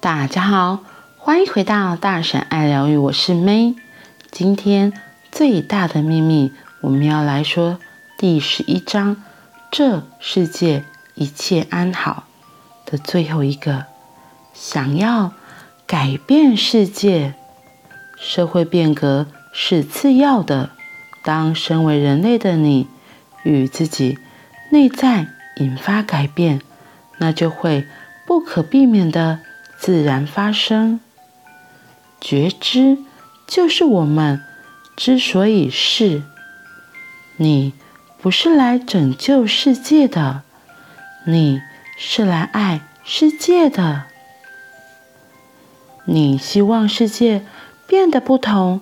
大家好，欢迎回到大婶爱疗愈，我是 May。今天最大的秘密，我们要来说第十一章：这世界一切安好的最后一个。想要改变世界，社会变革是次要的。当身为人类的你与自己内在引发改变，那就会不可避免的自然发生。觉知就是我们之所以是。你不是来拯救世界的，你是来爱世界的。你希望世界变得不同。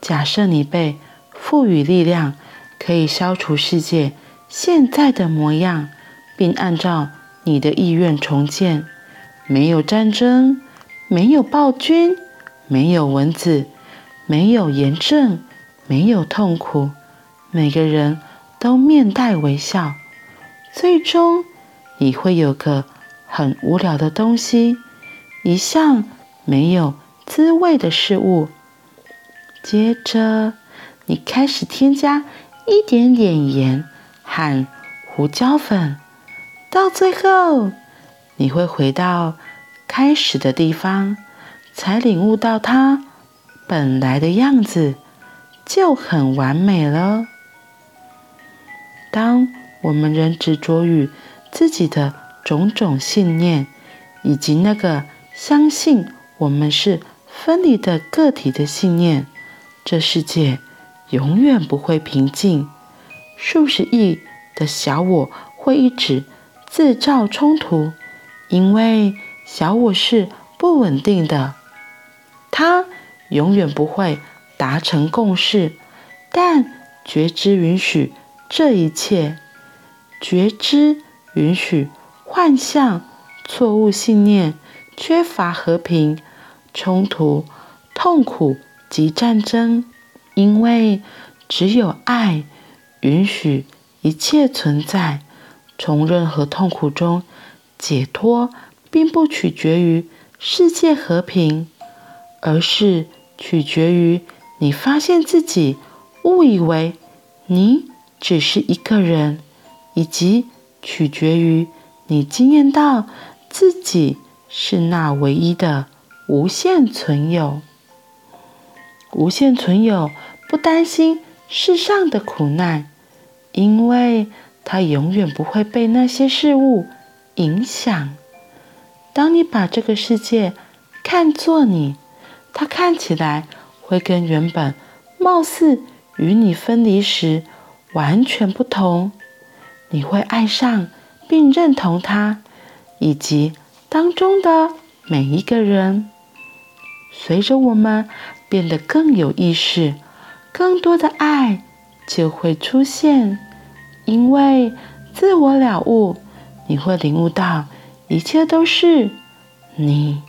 假设你被赋予力量，可以消除世界现在的模样，并按照你的意愿重建。没有战争，没有暴君，没有蚊子，没有炎症，没有痛苦。每个人都面带微笑。最终，你会有个很无聊的东西，一项。没有滋味的事物。接着，你开始添加一点点盐和胡椒粉，到最后，你会回到开始的地方，才领悟到它本来的样子就很完美了。当我们仍执着于自己的种种信念，以及那个相信。我们是分离的个体的信念，这世界永远不会平静。数十亿的小我会一直制造冲突，因为小我是不稳定的，它永远不会达成共识。但觉知允许这一切，觉知允许幻象、错误信念、缺乏和平。冲突、痛苦及战争，因为只有爱允许一切存在。从任何痛苦中解脱，并不取决于世界和平，而是取决于你发现自己误以为你只是一个人，以及取决于你经验到自己是那唯一的。无限存有，无限存有不担心世上的苦难，因为它永远不会被那些事物影响。当你把这个世界看作你，它看起来会跟原本貌似与你分离时完全不同。你会爱上并认同它，以及当中的每一个人。随着我们变得更有意识，更多的爱就会出现。因为自我了悟，你会领悟到一切都是你，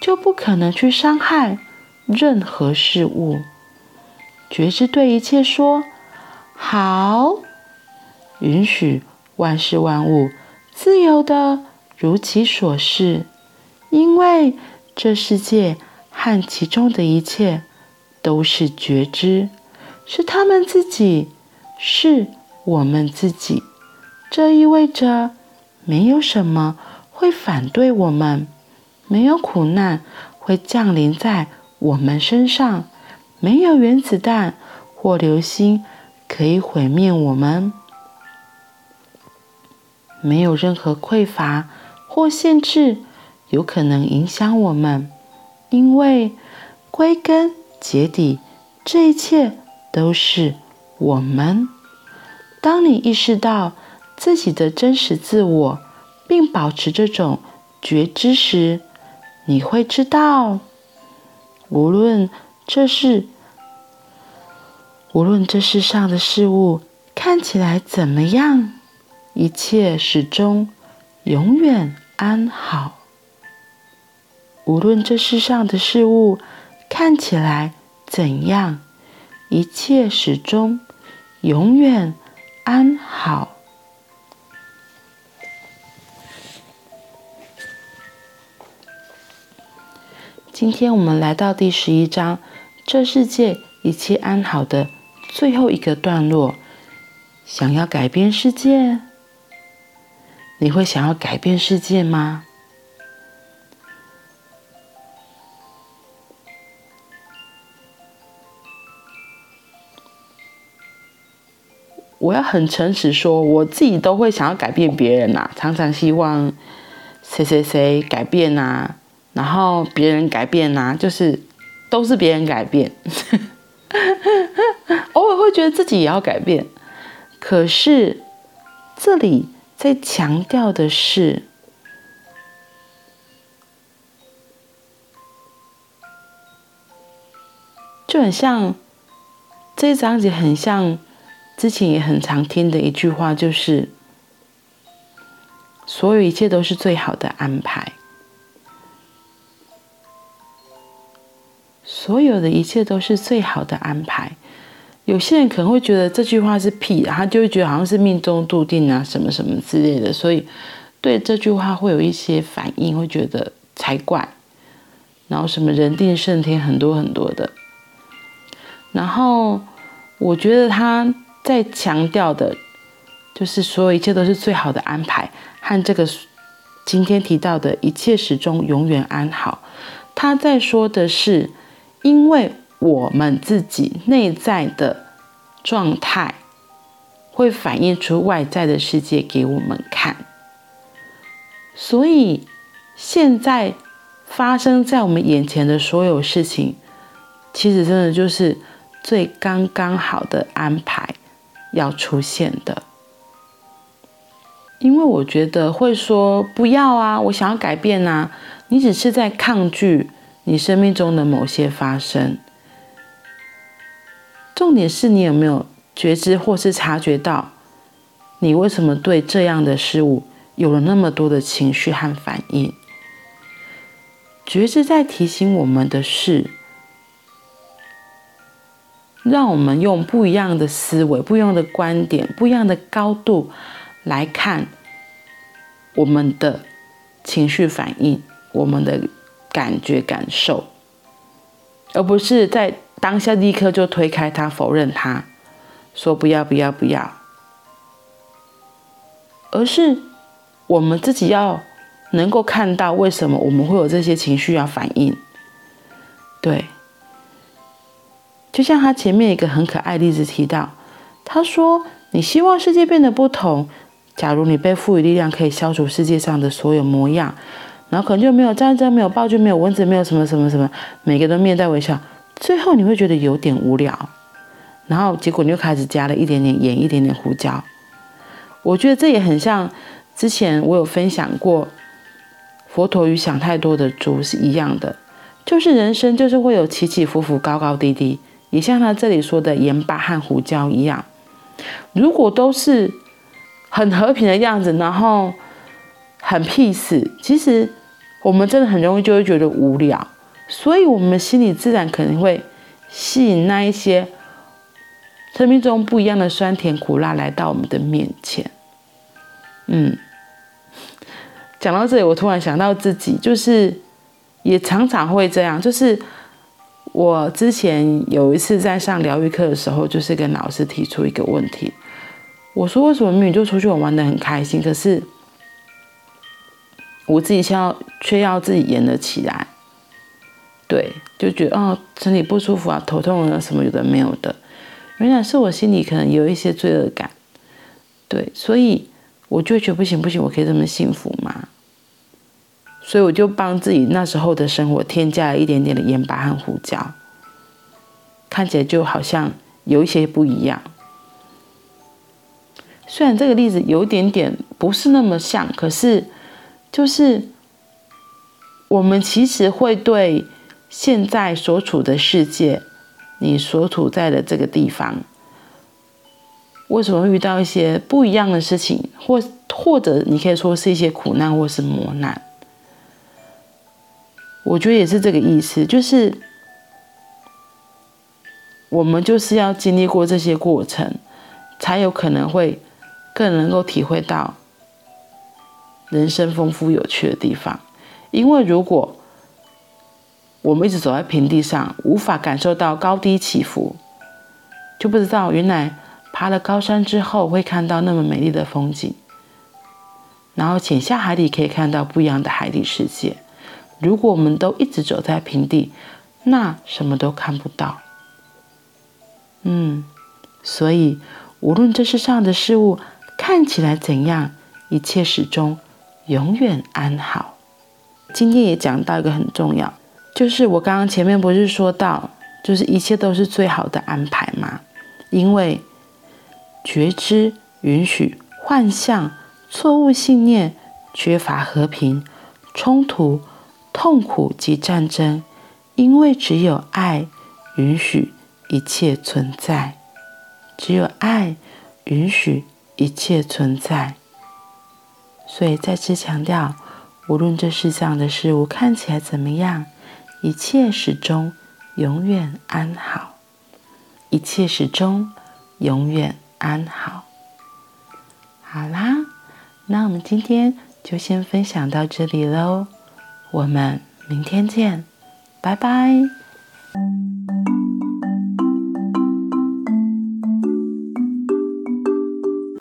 就不可能去伤害任何事物。觉知对一切说好，允许万事万物自由的如其所是，因为这世界。和其中的一切都是觉知，是他们自己，是我们自己。这意味着没有什么会反对我们，没有苦难会降临在我们身上，没有原子弹或流星可以毁灭我们，没有任何匮乏或限制有可能影响我们。因为归根结底，这一切都是我们。当你意识到自己的真实自我，并保持这种觉知时，你会知道，无论这是无论这世上的事物看起来怎么样，一切始终永远安好。无论这世上的事物看起来怎样，一切始终永远安好。今天我们来到第十一章，这世界一切安好的最后一个段落。想要改变世界？你会想要改变世界吗？我要很诚实说，我自己都会想要改变别人呐、啊，常常希望谁谁谁改变呐、啊，然后别人改变呐、就是都是别人改变，偶尔会觉得自己也要改变，可是这里在强调的是，就很像这一章节，很像。之前也很常听的一句话，就是所有一切都是最好的安排，所有的一切都是最好的安排。有些人可能会觉得这句话是屁，他就会觉得好像是命中注定啊，什么什么之类的，所以对这句话会有一些反应，会觉得才怪。然后什么人定胜天，很多很多的。然后我觉得他。在强调的，就是所有一切都是最好的安排，和这个今天提到的一切始终永远安好。他在说的是，因为我们自己内在的状态，会反映出外在的世界给我们看，所以现在发生在我们眼前的所有事情，其实真的就是最刚刚好的安排。要出现的，因为我觉得会说不要啊，我想要改变啊，你只是在抗拒你生命中的某些发生。重点是你有没有觉知或是察觉到，你为什么对这样的事物有了那么多的情绪和反应？觉知在提醒我们的是。让我们用不一样的思维、不一样的观点、不一样的高度来看我们的情绪反应、我们的感觉感受，而不是在当下立刻就推开他、否认他，说不要、不要、不要，而是我们自己要能够看到为什么我们会有这些情绪要反应，对。就像他前面一个很可爱的例子提到，他说：“你希望世界变得不同。假如你被赋予力量，可以消除世界上的所有模样，然后可能就没有战争，没有暴君，没有蚊子，没有什么什么什么，每个都面带微笑。最后你会觉得有点无聊，然后结果你又开始加了一点点盐，一点点胡椒。我觉得这也很像之前我有分享过，佛陀与想太多的猪是一样的，就是人生就是会有起起伏伏，高高低低。”也像他这里说的盐巴和胡椒一样，如果都是很和平的样子，然后很 peace，其实我们真的很容易就会觉得无聊，所以我们心里自然可能会吸引那一些生命中不一样的酸甜苦辣来到我们的面前。嗯，讲到这里，我突然想到自己，就是也常常会这样，就是。我之前有一次在上疗愈课的时候，就是跟老师提出一个问题，我说：“为什么明明就出去玩，玩得很开心，可是我自己却要却要自己演了起来？”对，就觉得哦，身体不舒服啊，头痛啊，什么有的没有的。原来是我心里可能有一些罪恶感，对，所以我就觉得不行不行，我可以这么幸福吗？所以我就帮自己那时候的生活添加了一点点的盐巴和胡椒，看起来就好像有一些不一样。虽然这个例子有点点不是那么像，可是就是我们其实会对现在所处的世界，你所处在的这个地方，为什么会遇到一些不一样的事情，或或者你可以说是一些苦难或是磨难。我觉得也是这个意思，就是我们就是要经历过这些过程，才有可能会更能够体会到人生丰富有趣的地方。因为如果我们一直走在平地上，无法感受到高低起伏，就不知道原来爬了高山之后会看到那么美丽的风景。然后潜下海底可以看到不一样的海底世界。如果我们都一直走在平地，那什么都看不到。嗯，所以无论这世上的事物看起来怎样，一切始终永远安好。今天也讲到一个很重要。就是我刚刚前面不是说到，就是一切都是最好的安排吗？因为觉知允许幻象、错误信念、缺乏和平、冲突、痛苦及战争，因为只有爱允许一切存在，只有爱允许一切存在。所以再次强调，无论这世上的事物看起来怎么样。一切始终永远安好，一切始终永远安好。好啦，那我们今天就先分享到这里喽，我们明天见，拜拜。